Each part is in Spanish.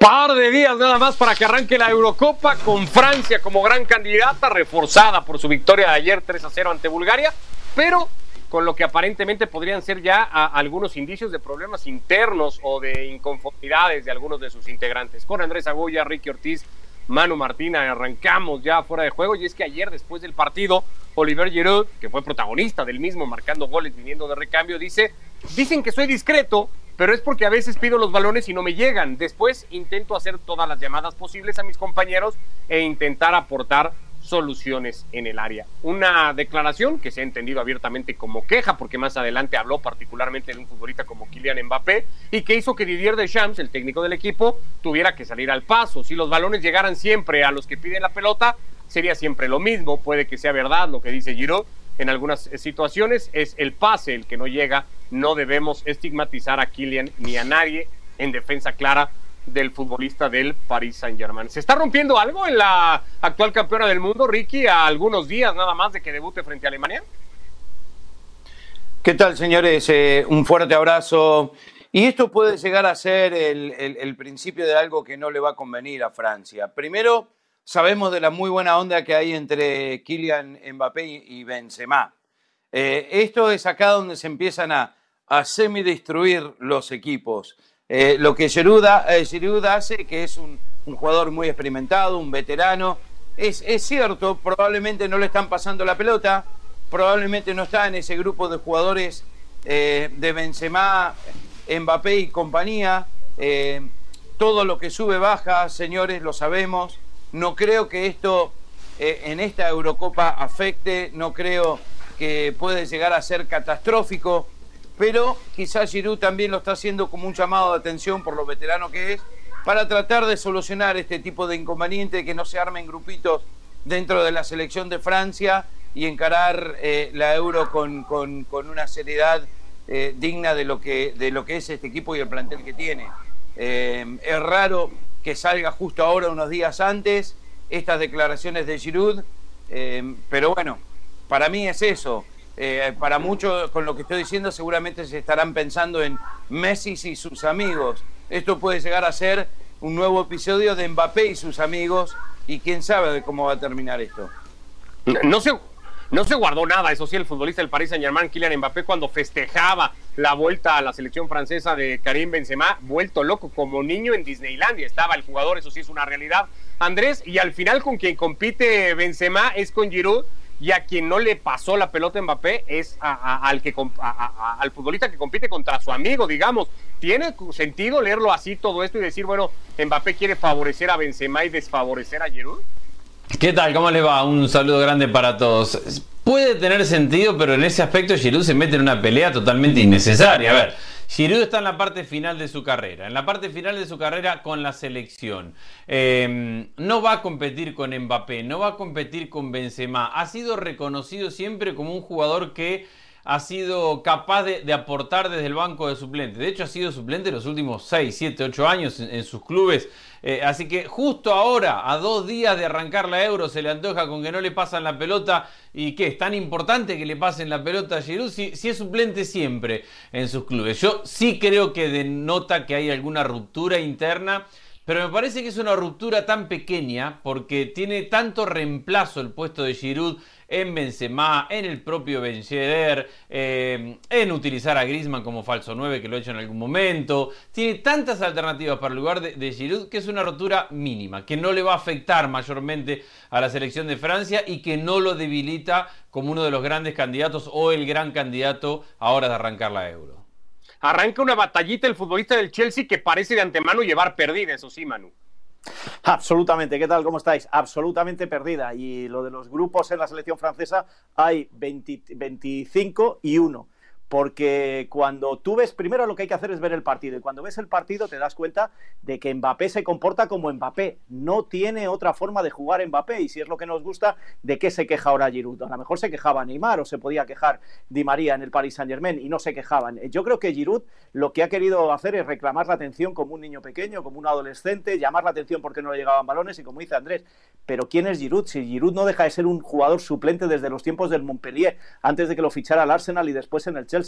Par de días nada más para que arranque la Eurocopa con Francia como gran candidata, reforzada por su victoria de ayer 3 a 0 ante Bulgaria, pero con lo que aparentemente podrían ser ya algunos indicios de problemas internos o de inconformidades de algunos de sus integrantes. Con Andrés Agulla, Ricky Ortiz, Manu Martina, arrancamos ya fuera de juego y es que ayer después del partido, Oliver Giroud, que fue protagonista del mismo, marcando goles viniendo de recambio, dice, dicen que soy discreto, pero es porque a veces pido los balones y no me llegan. Después intento hacer todas las llamadas posibles a mis compañeros e intentar aportar soluciones en el área. Una declaración que se ha entendido abiertamente como queja, porque más adelante habló particularmente de un futbolista como Kylian Mbappé y que hizo que Didier Deschamps, el técnico del equipo, tuviera que salir al paso. Si los balones llegaran siempre a los que piden la pelota, sería siempre lo mismo. Puede que sea verdad lo que dice Giroud en algunas situaciones, es el pase el que no llega. No debemos estigmatizar a Kylian ni a nadie en defensa clara del futbolista del Paris Saint-Germain. ¿Se está rompiendo algo en la actual campeona del mundo, Ricky, a algunos días nada más de que debute frente a Alemania? ¿Qué tal, señores? Eh, un fuerte abrazo. Y esto puede llegar a ser el, principio de algo que no le va a convenir a Francia. Primero, sabemos de la muy buena onda que hay entre Kylian Mbappé y Benzema. Eh, esto es acá donde se empiezan a, semi-destruir los equipos. Eh, lo que Giroud, eh, hace, que es un, jugador muy experimentado, un veterano, es, cierto, probablemente no le están pasando la pelota, probablemente no está en ese grupo de jugadores eh, de Benzema, Mbappé y compañía. todo lo que sube baja, señores, lo sabemos. No creo que esto en esta Eurocopa afecte, no creo que puede llegar a ser catastrófico pero quizás Giroud también lo está haciendo como un llamado de atención por lo veterano que es, para tratar de solucionar este tipo de inconveniente, que no se armen grupitos dentro de la selección de Francia y encarar eh, la Euro con, una seriedad eh, digna de lo, que, de lo que es este equipo y el plantel que tiene. Eh, es raro que salga justo ahora, unos días antes, estas declaraciones de Giroud, pero bueno, para mí es eso. Eh, para muchos, con lo que estoy diciendo, seguramente se estarán pensando en Messi y sus amigos. Esto puede llegar a ser un nuevo episodio de Mbappé y sus amigos, y quién sabe de cómo va a terminar esto. No se, no se guardó nada, eso sí, el futbolista del Paris Saint-Germain, Kylian Mbappé, cuando festejaba la vuelta a la selección francesa de Karim Benzema, vuelto loco como niño en Disneylandia. Estaba el jugador, eso sí es una realidad. Andrés, y al final con quien compite Benzema es con Giroud, y a quien no le pasó la pelota a Mbappé es al, que, al futbolista que compite contra su amigo, digamos. ¿Tiene sentido leerlo así todo esto y decir, bueno, Mbappé quiere favorecer a Benzema y desfavorecer a Giroud? ¿Qué tal? ¿Cómo les va? Un saludo grande para todos. Puede tener sentido, pero en ese aspecto Giroud se mete en una pelea totalmente innecesaria. A ver, Giroud está en la parte final de su carrera, en la parte final de su carrera con la selección. Em, no va a competir con Mbappé, no va a competir con Benzema. Ha sido reconocido siempre como un jugador que ha sido capaz de, aportar desde el banco de suplentes. De hecho, ha sido suplente los últimos 6, 7, 8 años en, sus clubes. Eh, así que justo ahora, a dos días de arrancar la Euro, se le antoja con que no le pasan la pelota. ¿Y qué? ¿Es tan importante que le pasen la pelota a Giroud? Si, si es suplente siempre en sus clubes. Yo sí creo que denota que hay alguna ruptura interna. Pero me parece que es una ruptura tan pequeña porque tiene tanto reemplazo el puesto de Giroud en Benzema, en el propio Ben eh, en utilizar a Griezmann como falso 9 que lo ha hecho en algún momento. Tiene tantas alternativas para el lugar de, Giroud que es una rotura mínima, que no le va a afectar mayormente a la selección de Francia y que no lo debilita como uno de los grandes candidatos o el gran candidato ahora de arrancar la Euro. Arranca una batallita el futbolista del Chelsea que parece de antemano llevar perdida, eso sí, Manu. Absolutamente, ¿qué tal? ¿Cómo estáis? Absolutamente perdida. Y lo de los grupos en la selección francesa hay 25 y 1 porque cuando tú ves, primero lo que hay que hacer es ver el partido, y cuando ves el partido te das cuenta de que Mbappé se comporta como Mbappé, no tiene otra forma de jugar Mbappé, y si es lo que nos gusta, ¿de qué se queja ahora Giroud? A lo mejor se quejaba Neymar o se podía quejar Di María en el Paris Saint Germain y no se quejaban. Yo creo que Giroud lo que ha querido hacer es reclamar la atención como un niño pequeño, como un adolescente, llamar la atención porque no le llegaban balones y como dice Andrés, pero ¿quién es Giroud? Si Giroud no deja de ser un jugador suplente desde los tiempos del Montpellier, antes de que lo fichara el Arsenal y después en el Chelsea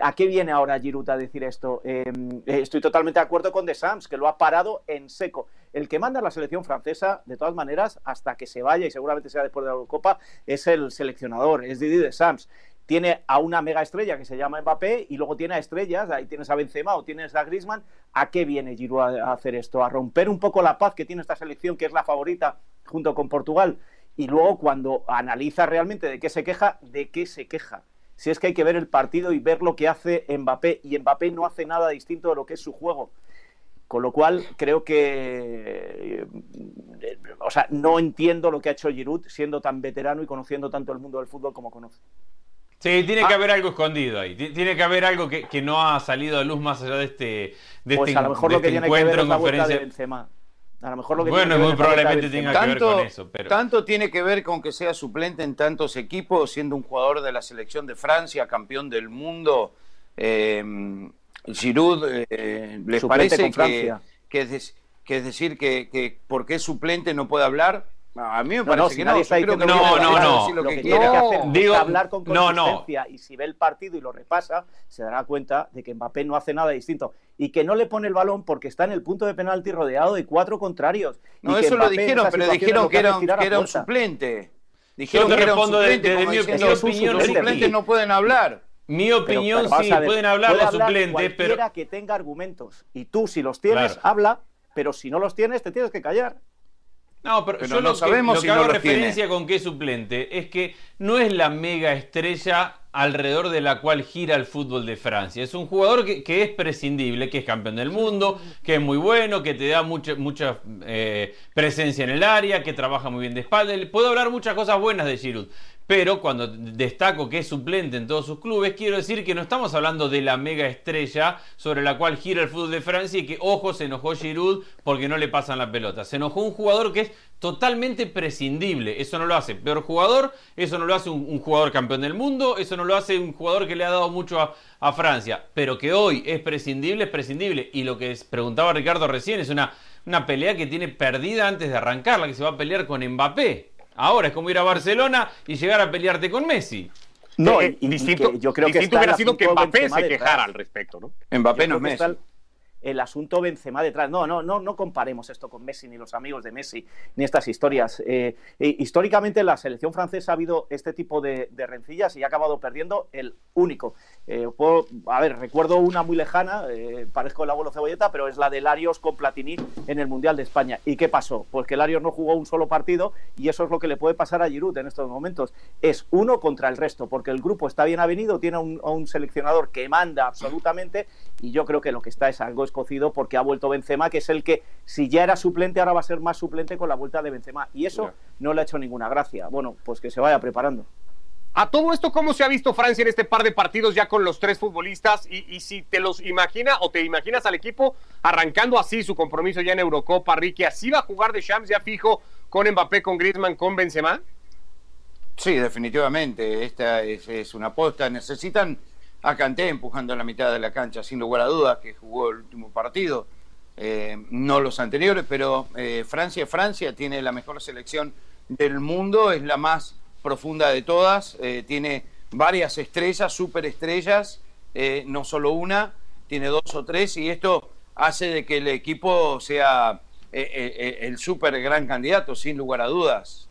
¿A qué viene ahora Giroud a decir esto? Em, eh, estoy totalmente de acuerdo con De Sams, que lo ha parado en seco. El que manda la selección francesa, de todas maneras, hasta que se vaya, y seguramente sea después de la Eurocopa, es el seleccionador, es Didier De Sams tiene a una mega estrella que se llama Mbappé y luego tiene a estrellas, ahí tienes a Benzema o tienes a Griezmann. ¿A qué viene Giroud a hacer esto? A romper un poco la paz que tiene esta selección, que es la favorita junto con Portugal. Y luego cuando analiza realmente de qué se queja, de qué se queja. Si es que hay que ver el partido y ver lo que hace Mbappé, y Mbappé no hace nada distinto de lo que es su juego. Con lo cual, creo que. Eh, o sea, no entiendo lo que ha hecho Giroud siendo tan veterano y conociendo tanto el mundo del fútbol como conoce. Sí, tiene que ah. haber algo escondido ahí. Tiene que haber algo que, no ha salido a luz más allá de este, de pues este, a lo mejor lo que este tiene que ver es la conferencia. de Benzema. A lo mejor lo que bueno, tiene muy probablemente tenga que ver con eso. Pero... Tanto tiene que ver con que sea suplente en tantos equipos, siendo un jugador de la selección de Francia, campeón del mundo. Eh, Giroud, eh, ¿les parece que, que, es, que, es, decir que, que porque es suplente no puede hablar? A mí me parece que no. no, no, no. Lo que tiene que hacer Digo, hablar con consistencia y si ve el partido y lo repasa, se dará cuenta de que Mbappé no hace nada distinto y que no le pone el balón porque está en el punto de penalti rodeado de cuatro contrarios. No, eso lo dijeron, pero dijeron que era, que era un suplente. Dijeron que era un suplente, de, mi, opinión. Los suplentes no pueden hablar. Mi opinión, sí, pueden hablar los suplentes, pero... que tenga argumentos. Y tú, si los tienes, habla, pero si no los tienes, te tienes que callar. No, pero, yo lo, sabemos que, lo que hago referencia con qué suplente es que no es la mega estrella alrededor de la cual gira el fútbol de Francia. Es un jugador que, es prescindible, que es campeón del mundo, que es muy bueno, que te da mucha, mucha eh, presencia en el área, que trabaja muy bien de espalda. Puedo hablar muchas cosas buenas de Giroud, pero cuando destaco que es suplente en todos sus clubes, quiero decir que no estamos hablando de la mega estrella sobre la cual gira el fútbol de Francia y que, ojo, se enojó Giroud porque no le pasan la pelota. Se enojó un jugador que es totalmente prescindible. Eso no lo hace peor jugador, eso no lo hace un, jugador campeón del mundo, eso no lo hace un jugador que le ha dado mucho a, Francia. Pero que hoy es prescindible, es prescindible. Y lo que preguntaba Ricardo recién es una, una pelea que tiene perdida antes de arrancar, la que se va a pelear con Mbappé. Ahora es como ir a Barcelona y llegar a pelearte con Messi. No, eh, y, distinto, yo creo que hubiera sido que Mbappé se quejara al respecto, ¿no? Mbappé no es Messi el asunto Benzema detrás. No, no, no, no comparemos esto con Messi, ni los amigos de Messi, ni estas historias. Eh, eh, históricamente en la selección francesa ha habido este tipo de, rencillas y ha acabado perdiendo el único. Eh, a ver, recuerdo una muy lejana, parezco el abuelo cebolleta, pero es la de Larios con Platini en el Mundial de España. ¿Y qué pasó? Pues que Larios no jugó un solo partido y eso es lo que le puede pasar a Giroud en estos momentos. Es uno contra el resto, porque el grupo está bien avenido, tiene un, un seleccionador que manda absolutamente y yo creo que lo que está es algo escocido porque ha vuelto Benzema, que es el que, si ya era suplente, ahora va a ser más suplente con la vuelta de Benzema. Y eso no le ha hecho ninguna gracia. Bueno, pues que se vaya preparando. A todo esto, ¿cómo se ha visto Francia en este par de partidos ya con los tres futbolistas? Y, si te los imagina o te imaginas al equipo arrancando así su compromiso ya en Eurocopa, Ricky, ¿así va a jugar de Shams ya fijo con Mbappé, con Griezmann, con Benzema? Sí, definitivamente. Esta es, es una aposta. Necesitan a Canté empujando la mitad de la cancha, sin lugar a dudas, que jugó el último partido, eh, no los anteriores, pero eh, Francia, Francia tiene la mejor selección del mundo, es la más profunda de todas, eh, tiene varias estrellas, superestrellas, no solo una, tiene dos o tres, y esto hace de que el equipo sea el super gran candidato, sin lugar a dudas.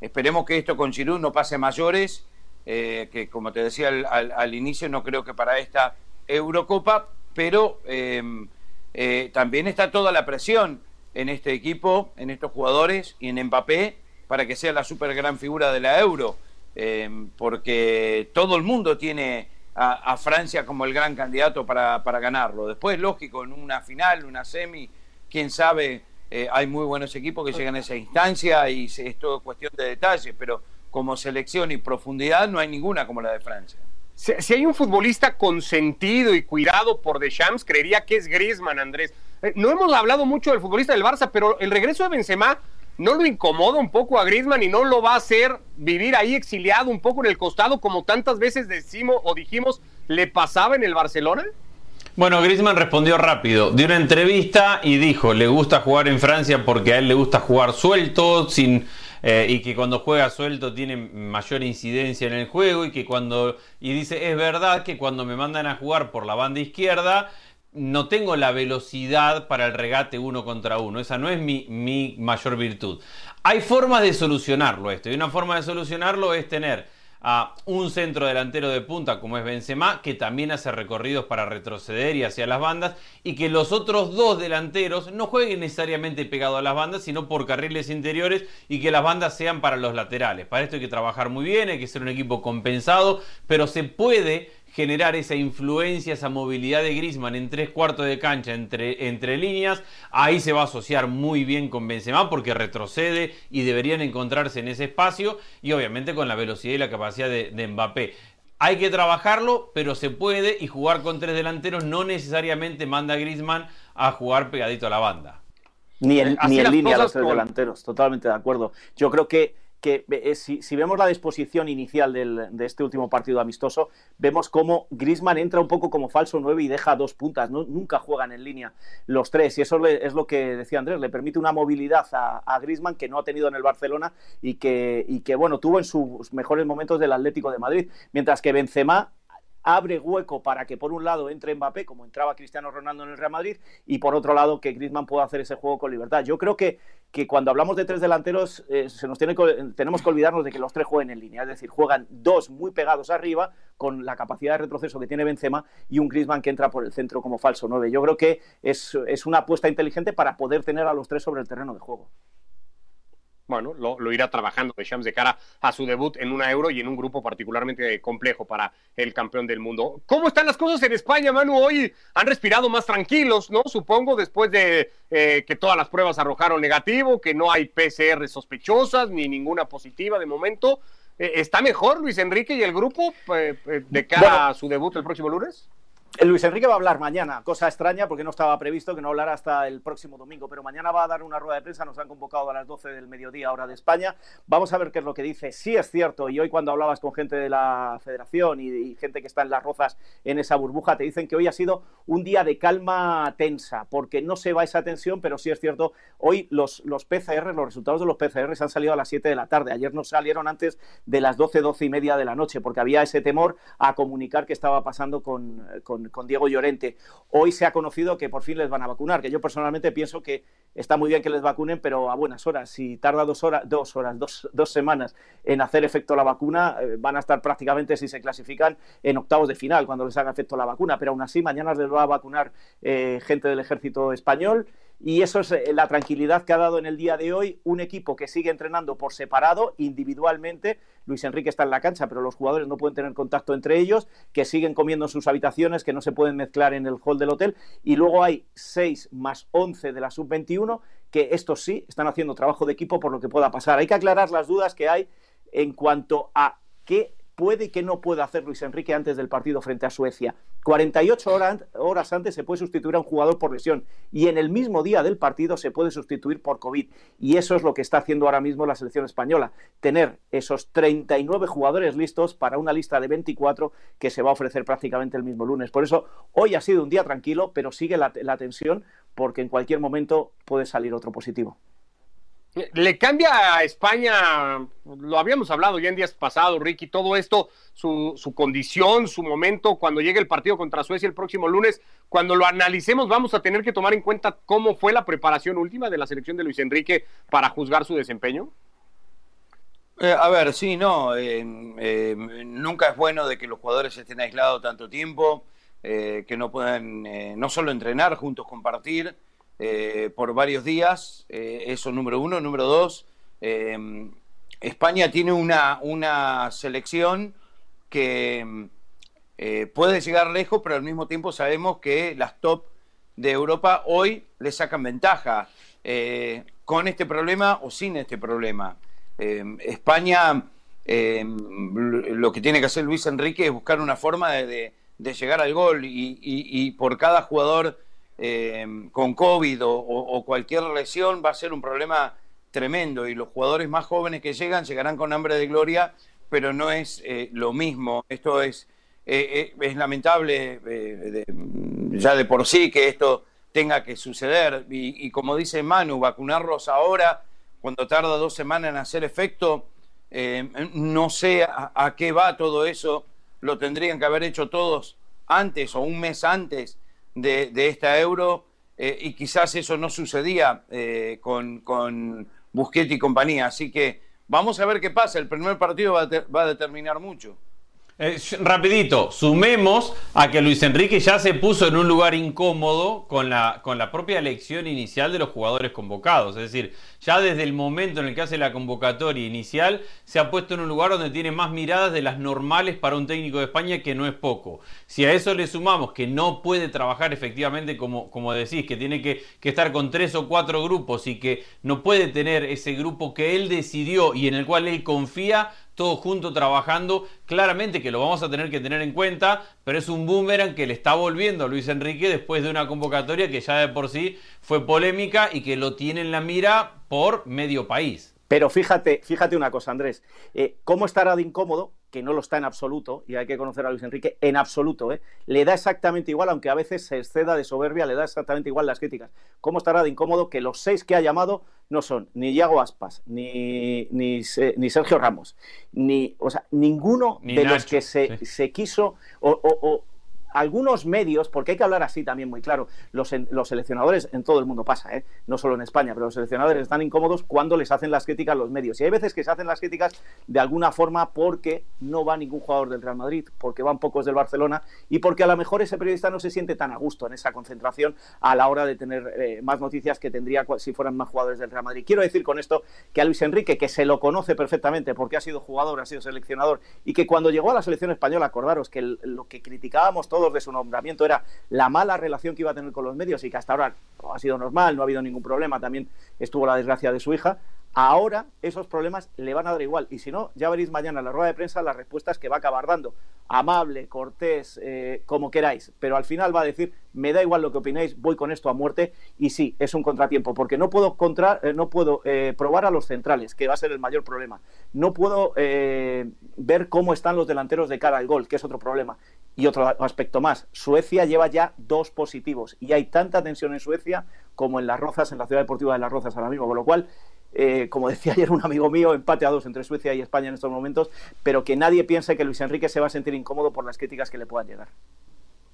esperemos que esto con Giroud no pase mayores eh, que como te decía al, inicio, no creo que para esta Eurocopa, pero em, eh, también está toda la presión en este equipo, en estos jugadores y en Mbappé para que sea la super gran figura de la Euro, em, porque todo el mundo tiene a, Francia como el gran candidato para, para, ganarlo. Después, lógico, en una final, una semi, quién sabe, eh, hay muy buenos equipos que llegan a esa instancia y es todo cuestión de detalle, pero como selección y profundidad no hay ninguna como la de Francia. Si, hay un futbolista consentido y cuidado por Deschamps, creería que es Griezmann, Andrés. Eh, no hemos hablado mucho del futbolista del Barça, pero el regreso de Benzema no lo incomoda un poco a Griezmann y no lo va a hacer vivir ahí exiliado un poco en el costado como tantas veces decimos o dijimos le pasaba en el Barcelona. Bueno, Griezmann respondió rápido, dio una entrevista y dijo, le gusta jugar en Francia porque a él le gusta jugar suelto, sin eh, y que cuando juega suelto tiene mayor incidencia en el juego y que cuando y dice es verdad que cuando me mandan a jugar por la banda izquierda no tengo la velocidad para el regate uno contra uno. Esa no es mi, mi mayor virtud. Hay formas de solucionarlo esto. Y una forma de solucionarlo es tener a un centro delantero de punta como es Benzema, que también hace recorridos para retroceder y hacia las bandas, y que los otros dos delanteros no jueguen necesariamente pegado a las bandas, sino por carriles interiores y que las bandas sean para los laterales. Para esto hay que trabajar muy bien, hay que ser un equipo compensado, pero se puede generar esa influencia, esa movilidad de Grisman en tres cuartos de cancha entre, entre líneas, ahí se va a asociar muy bien con Benzema porque retrocede y deberían encontrarse en ese espacio y obviamente con la velocidad y la capacidad de, de Mbappé. Hay que trabajarlo, pero se puede y jugar con tres delanteros no necesariamente manda a Grisman a jugar pegadito a la banda. Ni en, ni en línea los tres delanteros, totalmente de acuerdo. Yo creo que que eh, si, vemos la disposición inicial de este último partido amistoso, vemos cómo Grisman entra un poco como falso 9 y deja dos puntas. Nunca juegan en línea los tres. Y eso es lo que decía Andrés, le permite una movilidad a, a Grisman que no ha tenido en el Barcelona y que, y que bueno, tuvo en sus mejores momentos del Atlético de Madrid. Mientras que Benzema abre hueco para que por un lado entre Mbappé, como entraba Cristiano Ronaldo en el Real Madrid, y por otro lado que Griezmann pueda hacer ese juego con libertad. Yo creo que, que cuando hablamos de tres delanteros eh, se nos tiene tenemos que olvidarnos de que los tres jueguen en línea, es decir, juegan dos muy pegados arriba con la capacidad de retroceso que tiene Benzema y un Griezmann que entra por el centro como falso 9. Yo creo que es, es una apuesta inteligente para poder tener a los tres sobre el terreno de juego bueno, lo, irá trabajando Deschamps de cara a su debut en una Euro y en un grupo particularmente complejo para el campeón del mundo. ¿Cómo están las cosas en España, Manu? Hoy han respirado más tranquilos, ¿no? Supongo, después de eh, que todas las pruebas arrojaron negativo, que no hay PCR sospechosas ni ninguna positiva de momento. Eh, ¿Está mejor Luis Enrique y el grupo eh, de cara a su debut el próximo lunes? Luis Enrique va a hablar mañana, cosa extraña porque no estaba previsto que no hablara hasta el próximo domingo, pero mañana va a dar una rueda de prensa, nos han convocado a las 12 del mediodía hora de España. Vamos a ver qué es lo que dice. Sí es cierto, y hoy cuando hablabas con gente de la federación y, gente que está en las rozas en esa burbuja, te dicen que hoy ha sido un día de calma tensa, porque no se va esa tensión, pero sí es cierto, hoy los, los PCR, los resultados de los PCR han salido a las 7 de la tarde, ayer no salieron antes de las 12, 12 y media de la noche, porque había ese temor a comunicar qué estaba pasando con con, Diego Llorente. Hoy se ha conocido que por fin les van a vacunar, que yo personalmente pienso que está muy bien que les vacunen, pero a buenas horas. Si tarda dos horas, dos horas, dos, semanas en hacer efecto la vacuna, eh, van a estar prácticamente, si se clasifican, en octavos de final cuando les haga efecto la vacuna. Pero aún así, mañana les va a vacunar eh, gente del ejército español y eso es eh, la tranquilidad que ha dado en el día de hoy un equipo que sigue entrenando por separado, individualmente. Luis Enrique está en la cancha, pero los jugadores no pueden tener contacto entre ellos, que siguen comiendo en sus habitaciones, que no se pueden mezclar en el hall del hotel. Y luego hay 6 más 11 de la sub-21, que estos sí están haciendo trabajo de equipo por lo que pueda pasar. Hay que aclarar las dudas que hay en cuanto a qué puede que no pueda hacer Luis Enrique antes del partido frente a Suecia. 48 horas, antes se puede sustituir a un jugador por lesión y en el mismo día del partido se puede sustituir por COVID. Y eso es lo que está haciendo ahora mismo la selección española, tener esos 39 jugadores listos para una lista de 24 que se va a ofrecer prácticamente el mismo lunes. Por eso hoy ha sido un día tranquilo, pero sigue la tensión porque en cualquier momento puede salir otro positivo. Le cambia a España, lo habíamos hablado ya en días pasados, Ricky, todo esto, su, su, condición, su momento, cuando llegue el partido contra Suecia el próximo lunes, cuando lo analicemos vamos a tener que tomar en cuenta cómo fue la preparación última de la selección de Luis Enrique para juzgar su desempeño. Eh, a ver, sí, no, eh, eh, nunca es bueno de que los jugadores estén aislados tanto tiempo, que no puedan no solo entrenar, juntos compartir, eh, por varios días, eh, eso número uno. Número dos, eh, España tiene una, una selección que puede llegar lejos, pero al mismo tiempo sabemos que las top de Europa hoy le sacan ventaja con este problema o sin este problema. España, lo que tiene que hacer Luis Enrique es buscar una forma de, llegar al gol y por cada jugador eh, con COVID o, cualquier lesión va a ser un problema tremendo. Y los jugadores más jóvenes que llegan llegarán con hambre de gloria, pero no es eh, lo mismo. Esto es, eh, es lamentable ya de por sí que esto tenga que suceder. Y, como dice Manu, vacunarlos ahora cuando tarda dos semanas en hacer efecto, eh, no sé a, qué va todo eso, lo tendrían que haber hecho todos antes o un mes antes de, esta euro eh, y quizás eso no sucedía eh, con, con Busquets y compañía. Así que vamos a ver qué pasa, el primer partido va a determinar mucho. Eh, rapidito, sumemos a que Luis Enrique ya se puso en un lugar incómodo con la, con la propia elección inicial de los jugadores convocados. Es decir, ya desde el momento en el que hace la convocatoria inicial, se ha puesto en un lugar donde tiene más miradas de las normales para un técnico de España, que no es poco. Si a eso le sumamos que no puede trabajar efectivamente como, como decís, que tiene que, que estar con tres o cuatro grupos y que no puede tener ese grupo que él decidió y en el cual él confía, todos juntos trabajando. Claramente que lo vamos a tener que tener en cuenta, pero es un boomerang que le está volviendo a Luis Enrique después de una convocatoria que ya de por sí fue polémica y que lo tiene en la mira por medio país. Pero fíjate, fíjate una cosa, Andrés. Eh, ¿Cómo estará de incómodo? Que no lo está en absoluto, y hay que conocer a Luis Enrique, en absoluto. ¿eh? Le da exactamente igual, aunque a veces se exceda de soberbia, le da exactamente igual las críticas. ¿Cómo estará de incómodo que los seis que ha llamado no son ni Iago Aspas, ni, ni, Sergio Ramos, ni, o sea, ninguno de los que se, se quiso o, algunos medios, porque hay que hablar así también muy claro, los, los seleccionadores en todo el mundo pasa, ¿eh? no solo en España, pero los seleccionadores están incómodos cuando les hacen las críticas los medios. Y hay veces que se hacen las críticas de alguna forma porque no va ningún jugador del Real Madrid, porque van pocos del Barcelona y porque a lo mejor ese periodista no se siente tan a gusto en esa concentración a la hora de tener eh, más noticias que tendría si fueran más jugadores del Real Madrid. Quiero decir con esto que a Luis Enrique, que se lo conoce perfectamente porque ha sido jugador, ha sido seleccionador y que cuando llegó a la selección española, acordaros que lo que criticábamos todos de su nombramiento era la mala relación que iba a tener con los medios y que hasta ahora ha sido normal, no ha habido ningún problema, también estuvo la desgracia de su hija, Ahora esos problemas le van a dar igual. Y si no, ya veréis mañana en la rueda de prensa las respuestas que va a acabar dando. Amable, cortés, eh, como queráis. Pero al final va a decir, me da igual lo que opinéis, voy con esto a muerte. Y sí, es un contratiempo, porque no puedo, contra, eh, no puedo eh, probar a los centrales, que va a ser el mayor problema. No puedo ver cómo están los delanteros de cara al gol, que es otro problema. Y otro aspecto más, Suecia lleva ya dos positivos. Y hay tanta tensión en Suecia como en Las Rozas, en la ciudad deportiva de Las Rozas ahora mismo. Con lo cual eh, como decía ayer un amigo mío, empate a dos entre Suecia y España en estos momentos, pero que nadie piense que Luis Enrique se va a sentir incómodo por las críticas que le puedan llegar.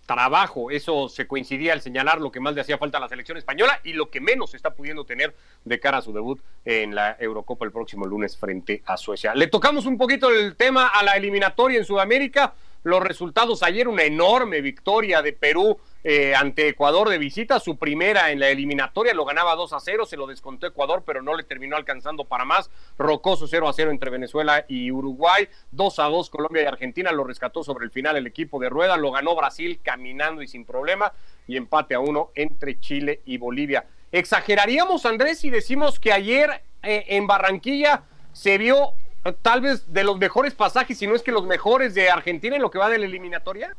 Trabajo, eso se coincidía al señalar lo que más le hacía falta a la selección española y lo que menos está pudiendo tener de cara a su debut en la Eurocopa el próximo lunes frente a Suecia. Le tocamos un poquito el tema a la eliminatoria en Sudamérica los resultados ayer, una enorme victoria de Perú eh, ante Ecuador de visita, su primera en la eliminatoria, lo ganaba 2 a 0, se lo descontó Ecuador, pero no le terminó alcanzando para más. Rocoso 0 a 0 entre Venezuela y Uruguay, 2 a 2 Colombia y Argentina, lo rescató sobre el final el equipo de Rueda, lo ganó Brasil caminando y sin problema, y empate a uno entre Chile y Bolivia. ¿Exageraríamos, Andrés, si decimos que ayer eh, en Barranquilla se vio tal vez de los mejores pasajes, si no es que los mejores de Argentina en lo que va de la eliminatoria?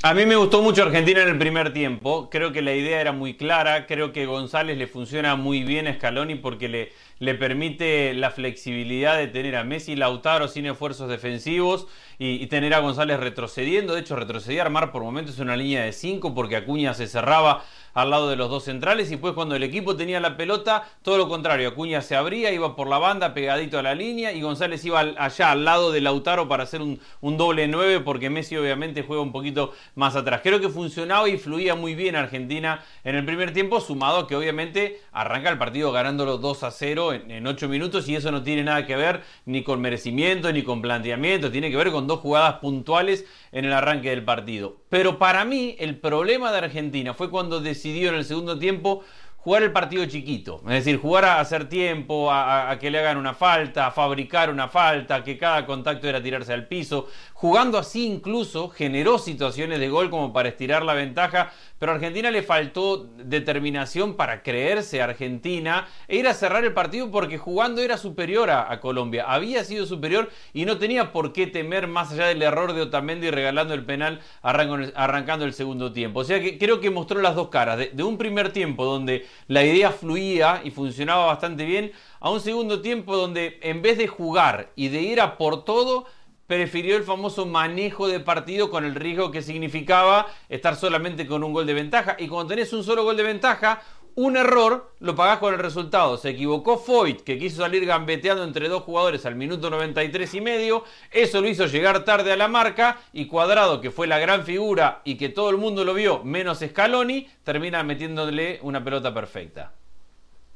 A mí me gustó mucho Argentina en el primer tiempo. Creo que la idea era muy clara. Creo que González le funciona muy bien a Scaloni porque le, le permite la flexibilidad de tener a Messi y Lautaro sin esfuerzos defensivos y, tener a González retrocediendo. De hecho, retrocedía armar por momentos una línea de 5 porque Acuña se cerraba al lado de los dos centrales y pues cuando el equipo tenía la pelota, todo lo contrario, Acuña se abría, iba por la banda pegadito a la línea y González iba allá al lado de Lautaro para hacer un, doble 9 porque Messi obviamente juega un poquito más atrás. Creo que funcionaba y fluía muy bien Argentina en el primer tiempo, sumado a que obviamente arranca el partido ganándolo 2 a 0 en, en 8 minutos y eso no tiene nada que ver ni con merecimiento ni con planteamiento, tiene que ver con dos jugadas puntuales en el arranque del partido. Pero para mí el problema de Argentina fue cuando decidió en el segundo tiempo jugar el partido chiquito, es decir, jugar a hacer tiempo, a, que le hagan una falta, a fabricar una falta, que cada contacto era tirarse al piso, jugando así incluso generó situaciones de gol como para estirar la ventaja, pero a Argentina le faltó determinación para creerse Argentina e ir a cerrar el partido porque jugando era superior a, Colombia, había sido superior y no tenía por qué temer más allá del error de Otamendi regalando el penal arrancando el segundo tiempo. O sea que creo que mostró las dos caras, de un primer tiempo donde la idea fluía y funcionaba bastante bien, a un segundo tiempo donde en vez de jugar y de ir a por todo, prefirió el famoso manejo de partido con el riesgo que significaba estar solamente con un gol de ventaja. Y cuando tenés un solo gol de ventaja, un error lo pagás con el resultado. Se equivocó Foyt, que quiso salir gambeteando entre dos jugadores al minuto 93 y medio. Eso lo hizo llegar tarde a la marca. Y Cuadrado, que fue la gran figura y que todo el mundo lo vio, menos Scaloni, termina metiéndole una pelota perfecta.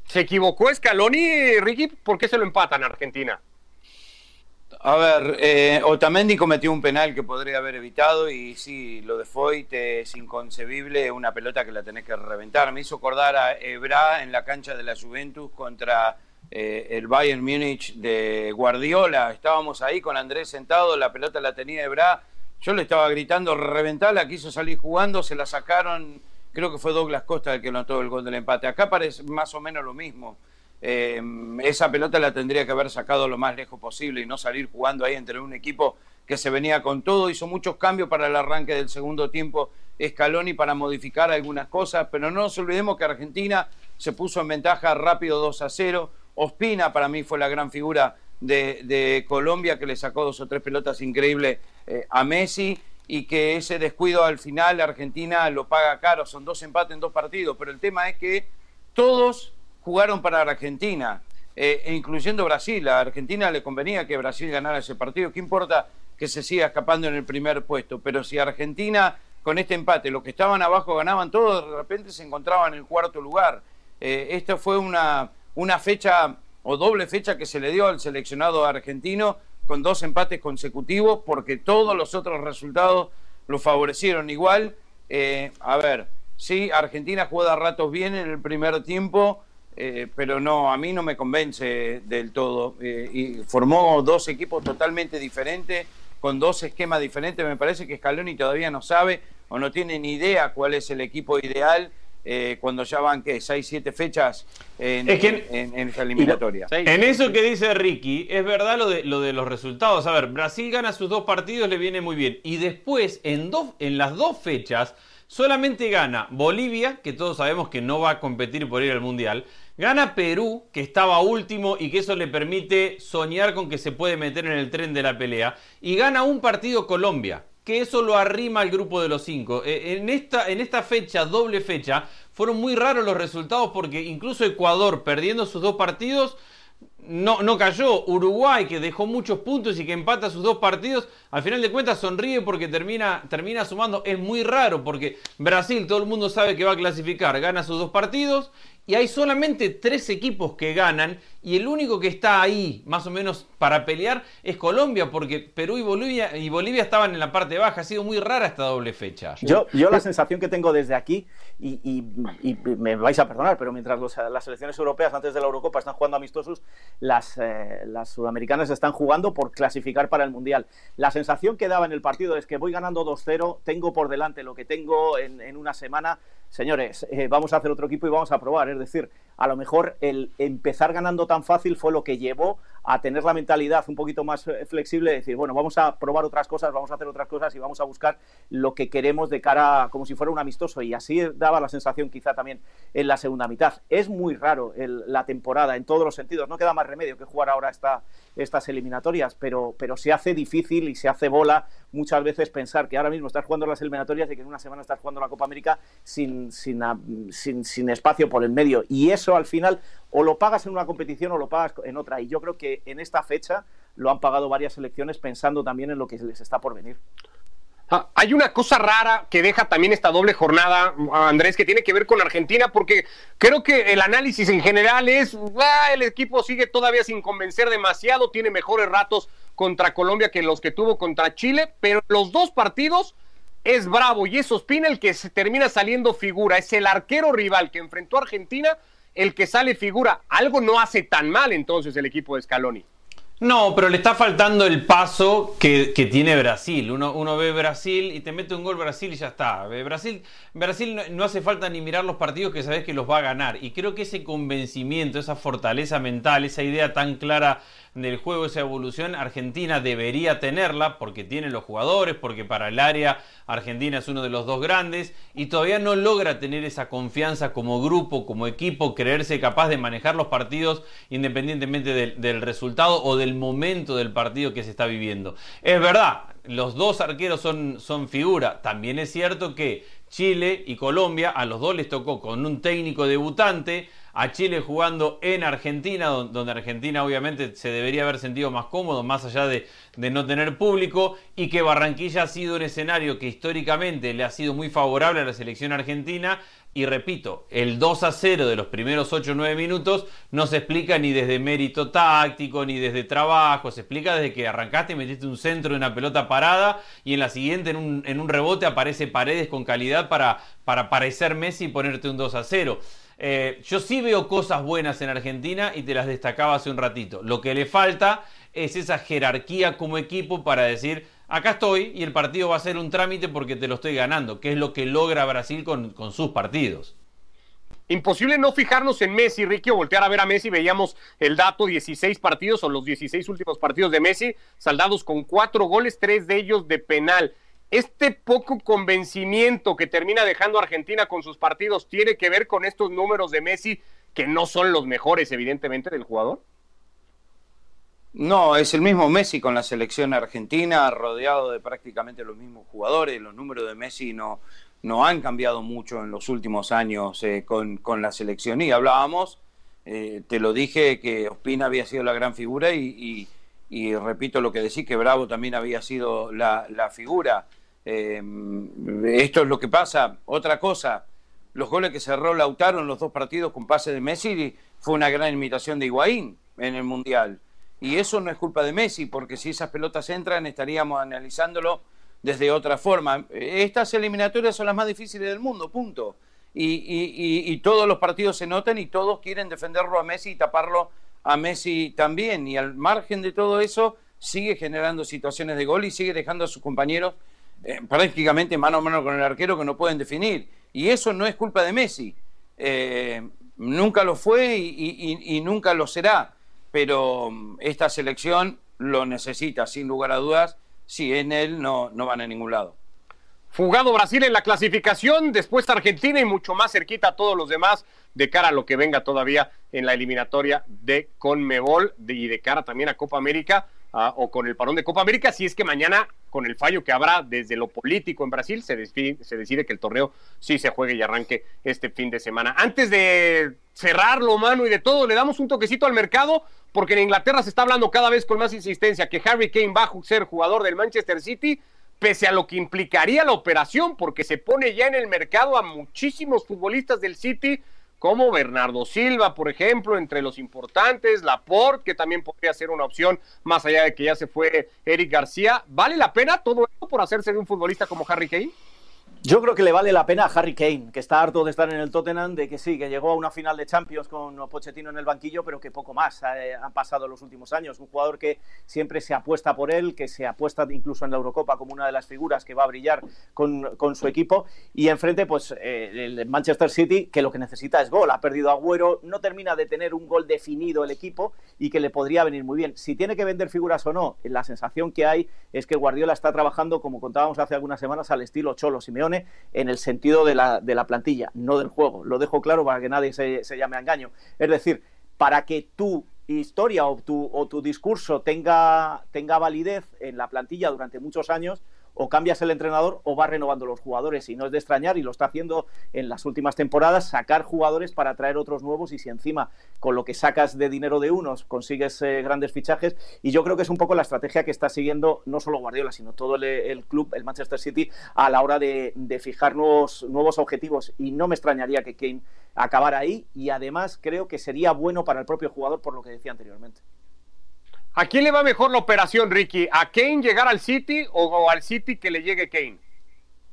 ¿Se equivocó Scaloni, Ricky? ¿Por qué se lo empatan a Argentina? A ver, eh, Otamendi cometió un penal que podría haber evitado y sí, lo de Foyt es inconcebible, una pelota que la tenés que reventar. Me hizo acordar a Ebra en la cancha de la Juventus contra eh, el Bayern Múnich de Guardiola. Estábamos ahí con Andrés sentado, la pelota la tenía Ebra. Yo le estaba gritando, reventarla, quiso salir jugando, se la sacaron. Creo que fue Douglas Costa el que notó el gol del empate. Acá parece más o menos lo mismo. Eh, esa pelota la tendría que haber sacado lo más lejos posible y no salir jugando ahí entre un equipo que se venía con todo, hizo muchos cambios para el arranque del segundo tiempo Scaloni para modificar algunas cosas, pero no nos olvidemos que Argentina se puso en ventaja rápido 2 a 0. Ospina para mí fue la gran figura de, Colombia que le sacó dos o tres pelotas increíbles eh, a Messi y que ese descuido al final Argentina lo paga caro, son dos empates en dos partidos, pero el tema es que todos jugaron para Argentina, eh, e incluyendo Brasil. A Argentina le convenía que Brasil ganara ese partido. ¿Qué importa que se siga escapando en el primer puesto? Pero si Argentina, con este empate, los que estaban abajo ganaban todos, de repente se encontraban en el cuarto lugar. Eh, esta fue una, una fecha o doble fecha que se le dio al seleccionado argentino con dos empates consecutivos porque todos los otros resultados lo favorecieron igual. Eh, a ver, sí, Argentina juega a ratos bien en el primer tiempo, eh, pero no, a mí no me convence del todo. Eh, y formó dos equipos totalmente diferentes, con dos esquemas diferentes. Me parece que Scaloni todavía no sabe o no tiene ni idea cuál es el equipo ideal. Eh, cuando ya van, ¿qué? ¿Seis, siete fechas en, en, esa eliminatoria? En eso que dice Ricky, es verdad lo de, lo de los resultados. A ver, Brasil gana sus dos partidos, le viene muy bien. Y después, en, dos, en las dos fechas, solamente gana Bolivia, que todos sabemos que no va a competir por ir al Mundial, Gana Perú, que estaba último y que eso le permite soñar con que se puede meter en el tren de la pelea. Y gana un partido Colombia, que eso lo arrima al grupo de los cinco. Eh, en esta, en esta fecha, doble fecha, fueron muy raros los resultados porque incluso Ecuador, perdiendo sus dos partidos, no, no cayó. Uruguay, que dejó muchos puntos y que empata sus dos partidos, al final de cuentas sonríe porque termina, termina sumando. Es muy raro porque Brasil, todo el mundo sabe que va a clasificar, gana sus dos partidos y hay solamente tres equipos que ganan y el único que está ahí más o menos para pelear es Colombia porque Perú y Bolivia, y Bolivia estaban en la parte baja. Ha sido muy rara esta doble fecha. Yo, yo la sensación que tengo desde aquí, y, me vais a perdonar, pero mientras las selecciones europeas antes de la Eurocopa están jugando amistosos, las, eh, las sudamericanas están jugando por clasificar para el Mundial. La sensación que daba en el partido es que voy ganando 2-0, tengo por delante lo que tengo en, en una semana. Señores, eh, vamos a hacer otro equipo y vamos a probar. Es decir, a lo mejor el empezar ganando tan fácil fue lo que llevó a tener la mentalidad un poquito más eh, flexible de decir, bueno, vamos a probar otras cosas, vamos a hacer otras cosas y vamos a buscar lo que queremos de cara como si fuera un amistoso. Y así daba la sensación quizá también en la segunda mitad. Es muy raro la temporada en todos los sentidos. No queda más remedio que jugar ahora esta, estas eliminatorias, pero, pero se hace difícil y se hace bola muchas veces pensar que ahora mismo estás jugando las eliminatorias y que en una semana estás jugando la Copa América sin, sin, sin, sin espacio por el medio. Y eso al final o lo pagas en una competición o lo pagas en otra. Y yo creo que en esta fecha lo han pagado varias selecciones pensando también en lo que les está por venir. Ah, hay una cosa rara que deja también esta doble jornada, Andrés, que tiene que ver con Argentina, porque creo que el análisis en general es, ah, el equipo sigue todavía sin convencer demasiado, tiene mejores ratos contra Colombia que los que tuvo contra Chile, pero los dos partidos es bravo y es Ospina el que se termina saliendo figura, es el arquero rival que enfrentó a Argentina el que sale figura. Algo no hace tan mal entonces el equipo de Scaloni. No, pero le está faltando el paso que, tiene Brasil. Uno, ve Brasil y te mete un gol Brasil y ya está. Brasil, Brasil no, hace falta ni mirar los partidos que sabes que los va a ganar. Y creo que ese convencimiento, esa fortaleza mental, esa idea tan clara del juego, esa evolución, Argentina debería tenerla porque tiene los jugadores, porque para el área Argentina es uno de los dos grandes y todavía no logra tener esa confianza como grupo, como equipo, creerse capaz de manejar los partidos independientemente del, del resultado o del momento del partido que se está viviendo. Es verdad, los dos arqueros son, son figura. También es cierto que Chile y Colombia, a los dos les tocó con un técnico debutante, a Chile jugando en Argentina, donde Argentina obviamente se debería haber sentido más cómodo, más allá de, no tener público, y que Barranquilla ha sido un escenario que históricamente le ha sido muy favorable a la selección argentina. Y repito, el 2 a 0 de los primeros 8 o 9 minutos no se explica ni desde mérito táctico, ni desde trabajo, se explica desde que arrancaste y metiste un centro de una pelota parada y en la siguiente en un, en un rebote aparece Paredes con calidad para, para parecer Messi y ponerte un 2 a 0. Eh, yo sí veo cosas buenas en Argentina y te las destacaba hace un ratito. Lo que le falta es esa jerarquía como equipo para decir, acá estoy y el partido va a ser un trámite porque te lo estoy ganando, que es lo que logra Brasil con, sus partidos. Imposible no fijarnos en Messi, Ricky, o voltear a ver a Messi. Veíamos el dato: 16 partidos o los 16 últimos partidos de Messi, saldados con cuatro goles, tres de ellos de penal. Este poco convencimiento que termina dejando Argentina con sus partidos tiene que ver con estos números de Messi que no son los mejores, evidentemente, del jugador. No, es el mismo Messi con la selección argentina, rodeado de prácticamente los mismos jugadores. Los números de Messi no, no han cambiado mucho en los últimos años eh, con, la selección. Y hablábamos, eh, te lo dije, que Ospina había sido la gran figura y, repito lo que decís, que Bravo también había sido la figura. Eh, esto es lo que pasa. Otra cosa, los goles que cerró Lautaro en los dos partidos con pase de Messi fue una gran imitación de Higuaín en el Mundial. Y eso no es culpa de Messi, porque si esas pelotas entran estaríamos analizándolo desde otra forma. Estas eliminatorias son las más difíciles del mundo, punto. Y, todos los partidos se notan y todos quieren defenderlo a Messi y taparlo a Messi también. Y al margen de todo eso, sigue generando situaciones de gol y sigue dejando a sus compañeros eh, prácticamente mano a mano con el arquero que no pueden definir. Y eso no es culpa de Messi. Eh, nunca lo fue y, nunca lo será. Pero mm, esta selección lo necesita, sin lugar a dudas. Si en él no, no van a ningún lado. Fugado Brasil en la clasificación, después Argentina y mucho más cerquita a todos los demás de cara a lo que venga todavía en la eliminatoria de Conmebol y de cara también a Copa América. Ah, o con el parón de Copa América, si es que mañana, con el fallo que habrá desde lo político en Brasil, se decide, que el torneo sí se juegue y arranque este fin de semana. Antes de cerrarlo, mano, y de todo, le damos un toquecito al mercado, porque en Inglaterra se está hablando cada vez con más insistencia que Harry Kane va a ser jugador del Manchester City, pese a lo que implicaría la operación, porque se pone ya en el mercado a muchísimos futbolistas del City como Bernardo Silva, por ejemplo, entre los importantes, Laporte, que también podría ser una opción, más allá de que ya se fue Eric García. ¿Vale la pena todo esto por hacerse de un futbolista como Harry Kane? Yo creo que le vale la pena a Harry Kane, que está harto de estar en el Tottenham, de que sí, que llegó a una final de Champions con Pochettino en el banquillo, pero que poco más eh, han pasado los últimos años. Un jugador que siempre se apuesta por él, que se apuesta incluso en la Eurocopa como una de las figuras que va a brillar con, con su equipo. Y enfrente, pues eh, el Manchester City, que lo que necesita es gol. Ha perdido Agüero, no termina de tener un gol definido el equipo y que le podría venir muy bien. Si tiene que vender figuras o no, la sensación que hay es que Guardiola está trabajando, como contábamos hace algunas semanas, al estilo Cholo Simeone en el sentido de la, de la plantilla, no del juego. Lo dejo claro para que nadie se, se llame a engaño. Es decir, para que tu historia o tu, o tu discurso tenga, tenga validez en la plantilla durante muchos años, o cambias el entrenador o va renovando los jugadores. Y no es de extrañar, y lo está haciendo en las últimas temporadas, sacar jugadores para traer otros nuevos y si encima con lo que sacas de dinero de unos consigues eh, grandes fichajes. Y yo creo que es un poco la estrategia que está siguiendo no solo Guardiola, sino todo el, club, el Manchester City, a la hora de, fijar nuevos, nuevos objetivos. Y no me extrañaría que Kane acabara ahí y además creo que sería bueno para el propio jugador por lo que decía anteriormente. ¿A quién le va mejor la operación, Ricky? ¿A Kane llegar al City o, al City que le llegue Kane?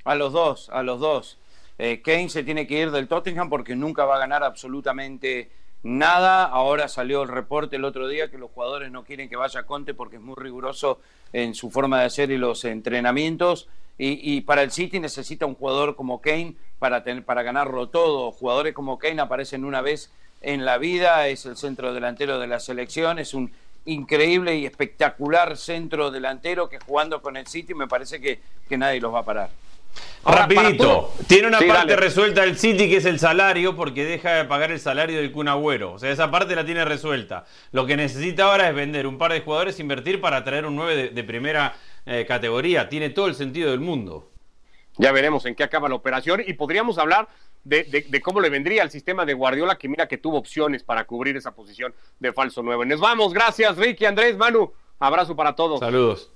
A los dos, a los dos. Eh, Kane se tiene que ir del Tottenham porque nunca va a ganar absolutamente nada. Ahora salió el reporte el otro día que los jugadores no quieren que vaya Conte porque es muy riguroso en su forma de hacer y los entrenamientos. Y, para el City necesita un jugador como Kane para, tener, para ganarlo todo. Jugadores como Kane aparecen una vez en la vida, es el centro delantero de la selección, es un increíble y espectacular centro delantero que jugando con el City me parece que, que nadie los va a parar. Rapidito, tiene una parte resuelta el City que es el salario porque deja de pagar el salario del Kun Agüero. O sea, esa parte la tiene resuelta. Lo que necesita ahora es vender un par de jugadores, invertir para traer un 9 de, primera eh, categoría. Tiene todo el sentido del mundo. Ya veremos en qué acaba la operación y podríamos hablar de, de, cómo le vendría al sistema de Guardiola, que mira que tuvo opciones para cubrir esa posición de falso nuevo. Nos vamos, gracias Ricky, Andrés, Manu, abrazo para todos. Saludos.